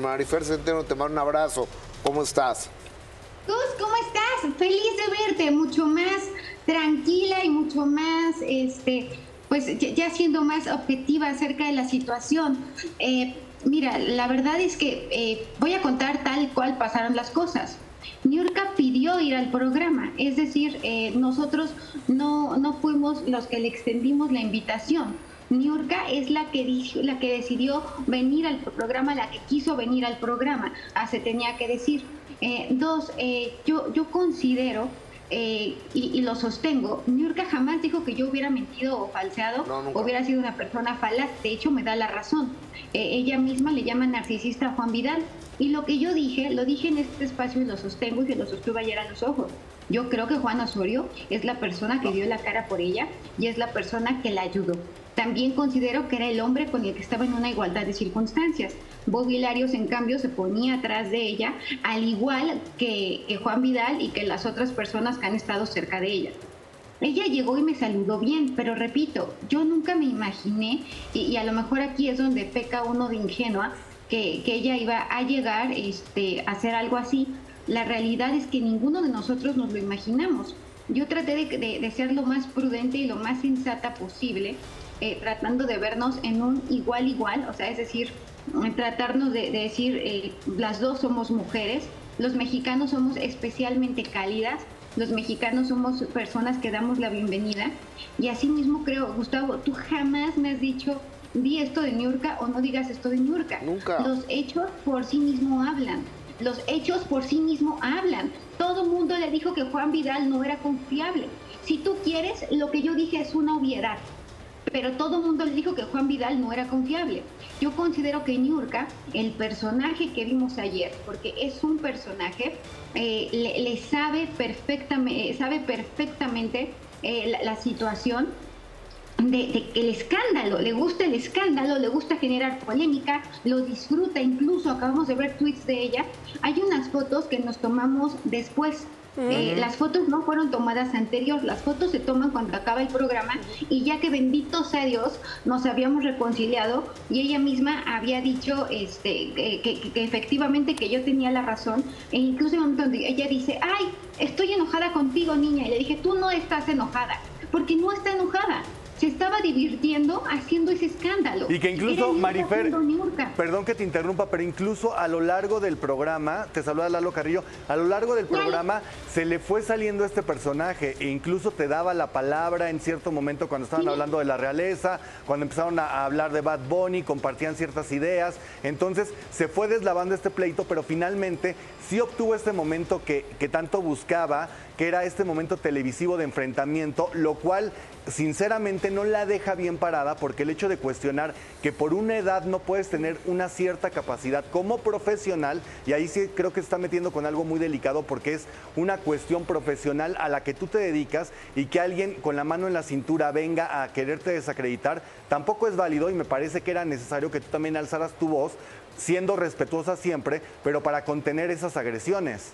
Marifer Centeno, te mando un abrazo. ¿Cómo estás? Gus, ¿cómo estás? Feliz de verte, mucho más tranquila y mucho más, este, pues ya siendo más objetiva acerca de la situación. Eh, mira, la verdad es que eh, voy a contar tal cual pasaron las cosas. Niurka pidió ir al programa, es decir, eh, nosotros no, no fuimos los que le extendimos la invitación Niurka es la que, la que decidió venir al programa, la que quiso venir al programa, ah, se tenía que decir. Eh, dos, eh, yo, yo considero eh, y, lo sostengo, Niurka jamás dijo que yo hubiera mentido o falseado, o hubiera sido una persona falaz, de hecho me da la razón. ella misma le llama narcisista a Juan Vidal, y lo que yo dije, lo dije en este espacio y lo sostengo y se lo sostuve ayer a los ojos. Yo creo que Juan Osorio es la persona que dio la cara por ella y es la persona que la ayudó. También considero que era el hombre con el que estaba en una igualdad de circunstancias. Bob Hilarios, en cambio, se ponía atrás de ella, al igual que, Juan Vidal y que las otras personas que han estado cerca de ella. Ella llegó y me saludó bien, pero repito, yo nunca me imaginé, y, a lo mejor aquí es donde peca uno de ingenua, que, ella iba a llegar este, a hacer algo así. La realidad es que ninguno de nosotros nos lo imaginamos. Yo traté de ser lo más prudente y lo más sensata posible eh, tratando de vernos en un igual igual, o sea, es decir, tratarnos de, decir, eh, las dos somos mujeres, los mexicanos somos especialmente cálidas, los mexicanos somos personas que damos la bienvenida y así mismo creo, Gustavo, tú jamás me has dicho di esto de Niurka o no digas esto de Niurka. Nunca. Los hechos por sí mismo hablan. Los hechos por sí mismo hablan. Todo mundo le dijo que Juan Vidal no era confiable. Si tú quieres, lo que yo dije es una obviedad pero todo el mundo le dijo que Juan Vidal no era confiable. Yo considero que Niurka, el personaje que vimos ayer, porque es un personaje, eh, le, sabe perfectamente, sabe perfectamente eh, la, situación de, el escándalo, le gusta el escándalo, le gusta generar polémica, lo disfruta, incluso acabamos de ver tweets de ella. Hay unas fotos que nos tomamos después eh, las fotos no fueron tomadas anterior, las fotos se toman cuando acaba el programa y ya que bendito sea Dios nos habíamos reconciliado y ella misma había dicho este, que, efectivamente que yo tenía la razón e incluso en un momento donde ella dice, ay, estoy enojada contigo niña y le dije, tú no estás enojada porque no está enojada se estaba divirtiendo haciendo ese escándalo. Y que incluso, Marifer, perdón que te interrumpa, pero incluso a lo largo del programa, te saluda Lalo Carrillo, a lo largo del programa se le fue saliendo este personaje e incluso te daba la palabra en cierto momento cuando estaban hablando de la realeza, cuando empezaron a hablar de Bad Bunny, compartían ciertas ideas. Entonces se fue deslavando este pleito, pero finalmente sí obtuvo este momento que, tanto buscaba, que era este momento televisivo de enfrentamiento, lo cual sinceramente no la deja bien parada porque el hecho de cuestionar que por una edad no puedes tener una cierta capacidad como profesional, y ahí sí creo que se está metiendo con algo muy delicado porque es una cuestión profesional a la que tú te dedicas y que alguien con la mano en la cintura venga a quererte desacreditar, tampoco es válido y me parece que era necesario que tú también alzaras tu voz, siendo respetuosa siempre, pero para contener esas agresiones.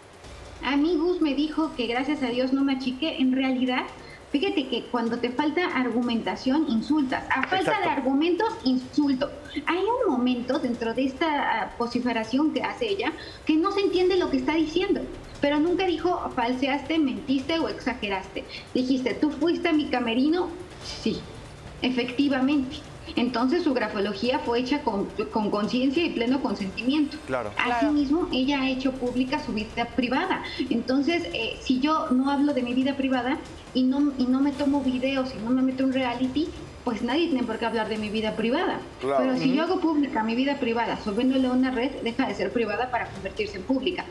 A mí Gus me dijo que gracias a Dios no me achiqué, en realidad Fíjate que cuando te falta argumentación, insultas. A falta de argumentos, insulto. Hay un momento dentro de esta ah, vociferación que hace ella que no se entiende lo que está diciendo. Pero nunca dijo falseaste, mentiste o exageraste. Dijiste, tú fuiste a mi camerino. Sí, efectivamente. Entonces su grafología fue hecha con conciencia y pleno consentimiento. Claro. Asimismo, ella ha hecho pública su vida privada. Entonces, eh, si yo no hablo de mi vida privada y no, y no me tomo videos y no me meto en reality, pues nadie tiene por qué hablar de mi vida privada. Pero si yo hago pública mi vida privada subiéndole a una red, deja de ser privada para convertirse en pública.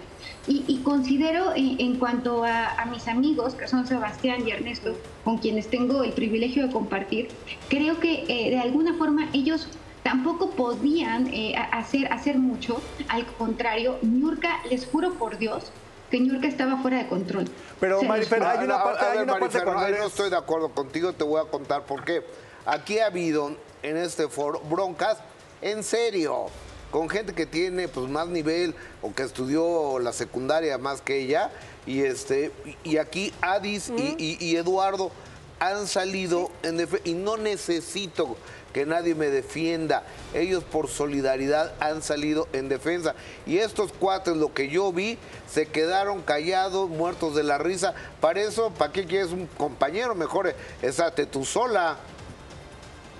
Y, considero en, cuanto a, mis amigos, que son Sebastián y Ernesto, con quienes tengo el privilegio de compartir, creo que eh, de alguna forma ellos tampoco podían eh, hacer, hacer mucho. Al contrario, Nurka, les juro por Dios, que Ñurka estaba fuera de control. Pero, Marifer, hay una parte, hay una parte cuando no estoy de acuerdo contigo, te voy a contar por qué. Aquí ha habido en este foro broncas en serio, con gente que tiene pues más nivel o que estudió la secundaria más que ella. Y este, y aquí Adis y, Eduardo han salido en y no necesito que nadie me defienda. Ellos por solidaridad han salido en defensa. Y estos cuates, lo que yo vi, se quedaron callados, muertos de la risa. Para eso, ¿para qué quieres un compañero? Mejor estate tú sola.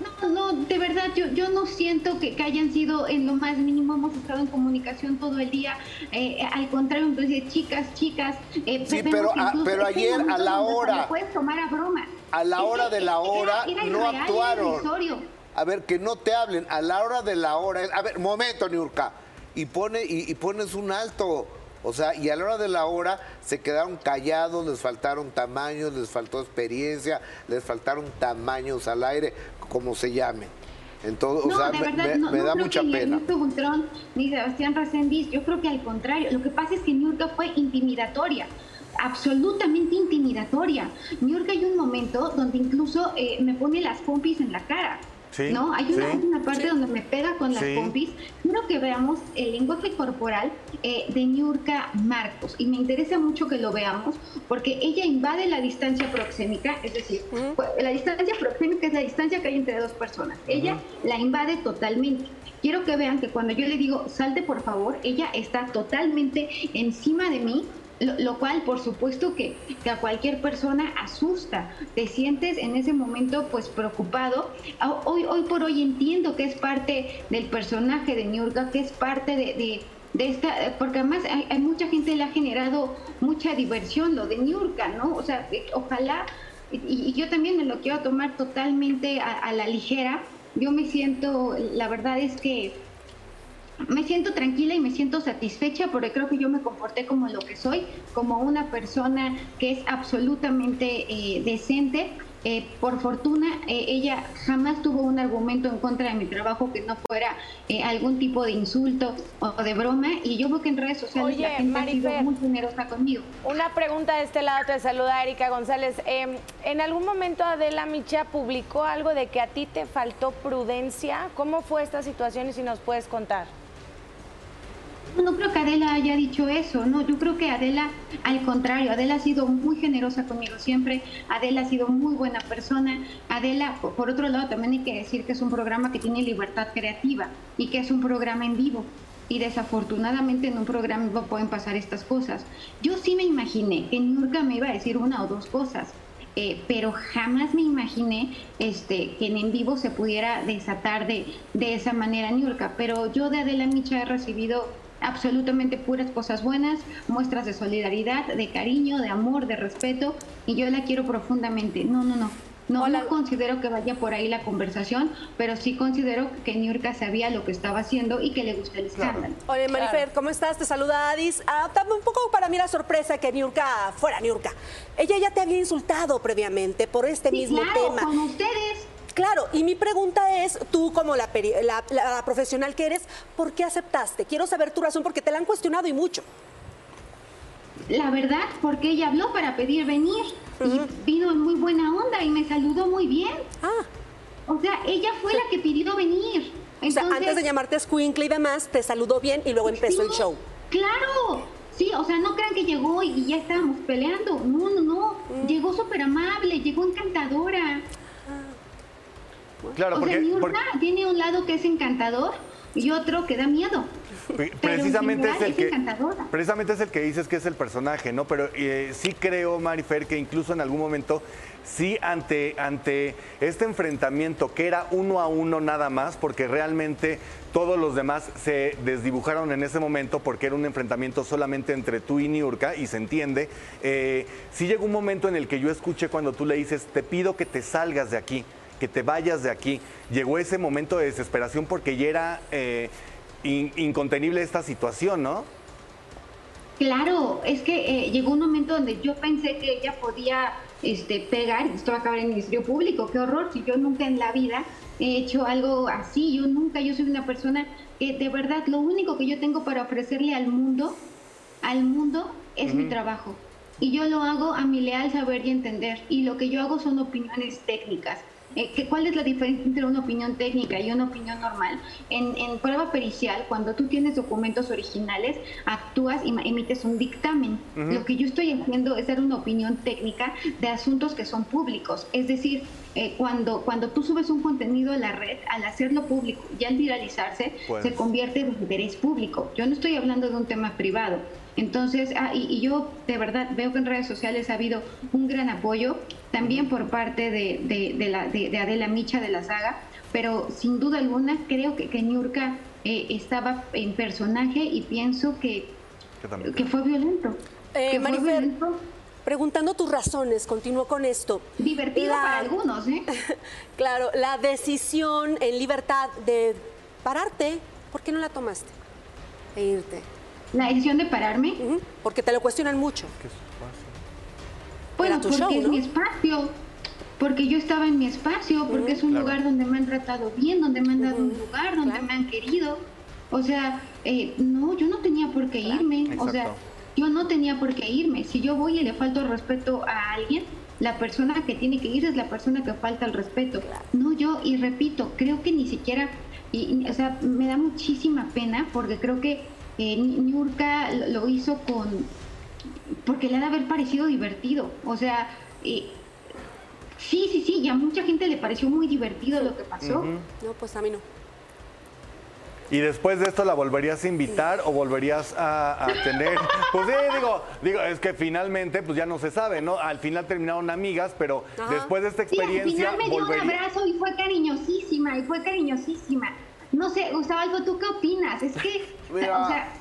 No, no, de verdad, yo, yo no siento que, hayan sido en lo más mínimo, hemos estado en comunicación todo el día, eh, al contrario, entonces, chicas, chicas, eh, sí, pero, pero ayer a la hora, puedes tomar a broma. A la hora de la hora no actuaron. A ver, que no te hablen, a la hora de la hora, a ver, momento, Niurka, y, pone, y pones un alto. O sea, y a la hora de la hora se quedaron callados, les faltaron tamaños, les faltó experiencia, les faltaron tamaños al aire, como se llamen. Entonces, o sea, me, da mucha pena. Ni Butrón, ni Sebastián Racendiz, yo creo que al contrario, lo que pasa es que Niurka fue intimidatoria absolutamente intimidatoria. Niurka hay un momento donde incluso eh, me pone las pompis en la cara. ¿No? Hay una, parte donde me pega con las pompis. Quiero que veamos el lenguaje corporal eh, de Niurka Marcos y me interesa mucho que lo veamos porque ella invade la distancia proxémica, es decir, pues, la distancia proxémica es la distancia que hay entre dos personas. Ella la invade totalmente. Quiero que vean que cuando yo le digo salte por favor, ella está totalmente encima de mí lo, cual, por supuesto, que, a cualquier persona asusta. Te sientes en ese momento, pues, preocupado. Ah, hoy, hoy por hoy entiendo que es parte del personaje de Niurka, que es parte de, esta, porque además hay, mucha gente que le ha generado mucha diversión lo de Niurka, ¿no? O sea, eh, ojalá, y, yo también me lo quiero tomar totalmente a la ligera. Yo me siento, la verdad es que me siento tranquila y me siento satisfecha porque creo que yo me comporté como lo que soy, como una persona que es absolutamente eh, decente. Eh, por fortuna, eh, ella jamás tuvo un argumento en contra de mi trabajo que no fuera algún tipo de insulto o de broma. Y yo veo que en redes sociales la gente ha sido muy generosa conmigo. Una pregunta de este lado, te saluda Erika González. Em, ¿En algún momento Adela Micha publicó algo de que a ti te faltó prudencia? ¿Cómo fue esta situación y si nos puedes contar? No creo que Adela haya dicho eso, no, yo creo que Adela, al contrario, Adela ha sido muy generosa conmigo siempre, Adela ha sido muy buena persona, Adela, por otro lado, también hay que decir que es un programa que tiene libertad creativa y que es un programa en vivo. Y desafortunadamente en un programa en vivo pueden pasar estas cosas. Yo sí me imaginé que Nurka me iba a decir una o dos cosas, eh, pero jamás me imaginé este, que en vivo se pudiera desatar de, de esa manera Nurka. Pero yo de Adela Micha he recibido absolutamente puras cosas buenas, muestras de solidaridad, de cariño, de amor, de respeto, y yo la quiero profundamente. No, no, no. No, considero que vaya por ahí la conversación, pero sí considero que Niurka sabía lo que estaba haciendo y que le gusta el escándalo. Hola, Marifer, ¿cómo estás? Te saluda Adis. Ah, un poco para mí la sorpresa que Niurka fuera Niurka. Ella ya te había insultado previamente por este mismo claro, tema. con ustedes. Claro, y mi pregunta es, tú como la, profesional que eres, ¿por qué aceptaste? Quiero saber tu razón porque te la han cuestionado y mucho. La verdad, porque ella habló para pedir venir y vino en muy buena onda y me saludó muy bien. Ah. O sea, ella fue la que pidió venir. o sea, antes de llamarte Squinkle y demás, te saludó bien y luego empezó el show. Claro, Sí, o sea, no crean que llegó y ya estábamos peleando. No, no, no. Mm. Llegó súper amable, llegó encantadora. Claro, porque, tiene un lado que es encantador y otro que da miedo. Precisamente es el que precisamente es el que dices que es el personaje, ¿no? Pero eh, sí creo, Marifer, que incluso en algún momento sí ante ante este enfrentamiento que era uno a uno nada más, porque realmente todos los demás se desdibujaron en ese momento porque era un enfrentamiento solamente entre tú y Niurka y se entiende. Eh, sí llegó un momento en el que yo escuché cuando tú le dices, te pido que te salgas de aquí que te vayas de aquí. Llegó ese momento de desesperación porque ya era eh, incontenible esta situación, ¿no? Claro, es que eh, llegó un momento donde yo pensé que ella podía este, pegar, esto va a acabar en el Ministerio Público, qué horror, si yo nunca en la vida he hecho algo así, yo nunca, yo soy una persona que de verdad lo único que yo tengo para ofrecerle al mundo, al mundo, es mi trabajo. Y yo lo hago a mi leal saber y entender, y lo que yo hago son opiniones técnicas eh, ¿cuál es la diferencia entre una opinión técnica y una opinión normal? En, prueba pericial, cuando tú tienes documentos originales, actúas y emites un dictamen. Lo que yo estoy haciendo es dar una opinión técnica de asuntos que son públicos. Es decir, eh, cuando, cuando tú subes un contenido a la red, al hacerlo público y al viralizarse, pues. se convierte en interés público. Yo no estoy hablando de un tema privado. Entonces, ah, y, yo de verdad veo que en redes sociales ha habido un gran apoyo, también por parte de, de, la, de Adela Micha de la saga, pero sin duda alguna creo que, que Niurka eh, estaba en personaje y pienso que, que fue violento. Eh, violento. Preguntando tus razones, continúo con esto. Divertido para algunos, ¿eh? claro, la decisión en libertad de pararte, ¿por qué no la tomaste? E irte. La decisión de pararme. Porque te lo cuestionan mucho. Bueno, porque es mi espacio. Porque yo estaba en mi espacio, porque es un lugar donde me han tratado bien, donde me han dado un lugar, donde me han querido. O sea, eh, no, yo no tenía por qué irme. O sea, yo no tenía por qué irme. Si yo voy y le falto el respeto a alguien, la persona que tiene que ir es la persona que falta el respeto. No yo, y repito, creo que ni siquiera, y, o sea, me da muchísima pena porque creo que eh, Niurka lo hizo con porque le ha de haber parecido divertido. O sea, eh, sí, sí, sí, y a mucha gente le pareció muy divertido lo que pasó. No, pues a mí no. ¿Y después de esto la volverías a invitar o volverías a, tener? Pues sí, digo, digo, es que finalmente pues ya no se sabe, ¿no? Al final terminaron amigas, pero después de esta experiencia. al final me dio un abrazo y fue cariñosísima, y fue cariñosísima. No sé, Gustavo Algo, ¿tú qué opinas? Es que, o sea...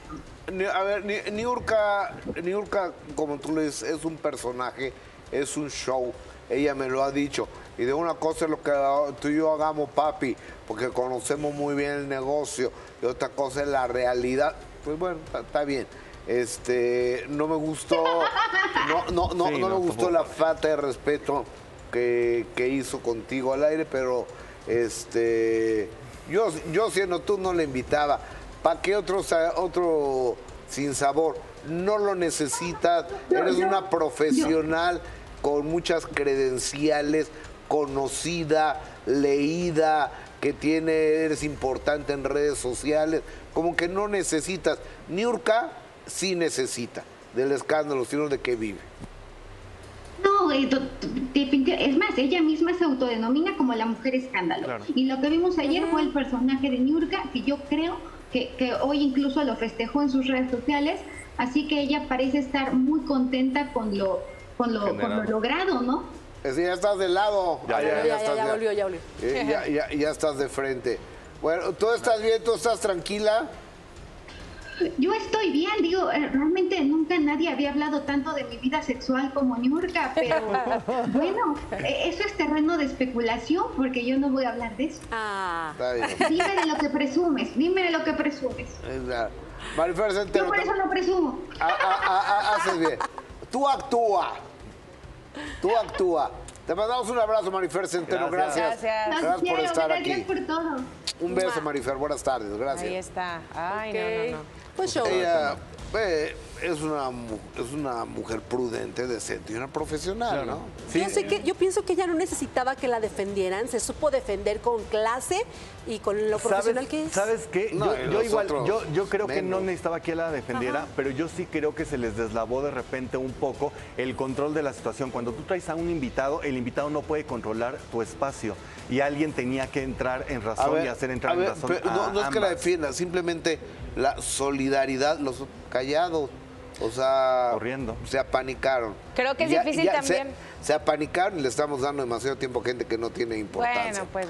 A ver, Niurka, Niurka, como tú le dices, es un personaje, es un show. Ella me lo ha dicho. Y de una cosa es lo que tú y yo hagamos, papi, porque conocemos muy bien el negocio. Y otra cosa es la realidad. Pues bueno, está bien. Este, no me gustó, no, no, no, no, me gustó la falta de respeto que, que hizo contigo al aire, pero este yo, yo siendo tú no le invitaba. ¿Para qué otro, otro sin sabor? No lo necesitas. Eres una profesional con muchas credenciales, conocida, leída, que tiene, eres importante en redes sociales. Como que no necesitas. Niurka sí necesita del escándalo, sino de qué vive. No, es más, ella misma se autodenomina como la mujer escándalo. Y lo que vimos ayer fue el personaje de Niurka, que yo creo que, hoy incluso lo festejó en sus redes sociales, así que ella parece estar muy contenta con lo, con lo, logrado, ¿no? Sí, ya estás de lado. Ya, ya, ya, ya, volvió, ya volvió. Eh, ya estás de frente. Bueno, ¿tú estás bien? ¿Tú estás tranquila? Yo estoy bien, digo, eh, realmente nunca nadie había hablado tanto de mi vida sexual como Ñurka, pero bueno, eso es terreno de especulación porque yo no voy a hablar de eso. Ah. Dime de lo que presumes, dime de lo que presumes. Marifer Yo por eso no presumo. haces bien. Tú actúa. Tú actúa. Te mandamos un abrazo, Marifer Centeno. Gracias. Gracias. Gracias, por estar aquí. Gracias por todo. Un beso, Marifer. Buenas tardes. Gracias. Ahí está. Ay, no, no, no. Pues Ella eh, es, una, es una mujer prudente, decente y una profesional, ¿no? yo, sé que, yo pienso que ella no necesitaba que la defendieran, se supo defender con clase y con lo profesional que es. ¿Sabes qué? yo, igual, yo, yo creo que no necesitaba que la defendiera, pero yo sí creo que se les deslavó de repente un poco el control de la situación. Cuando tú traes a un invitado, el invitado no puede controlar tu espacio y alguien tenía que entrar en razón y hacer entrar en razón. no, es que la defienda, simplemente la solidaridad, los callados. O sea, corriendo. Se apanicaron. Creo que es difícil también. Se, apanicaron y le estamos dando demasiado tiempo a gente que no tiene importancia. Bueno, pues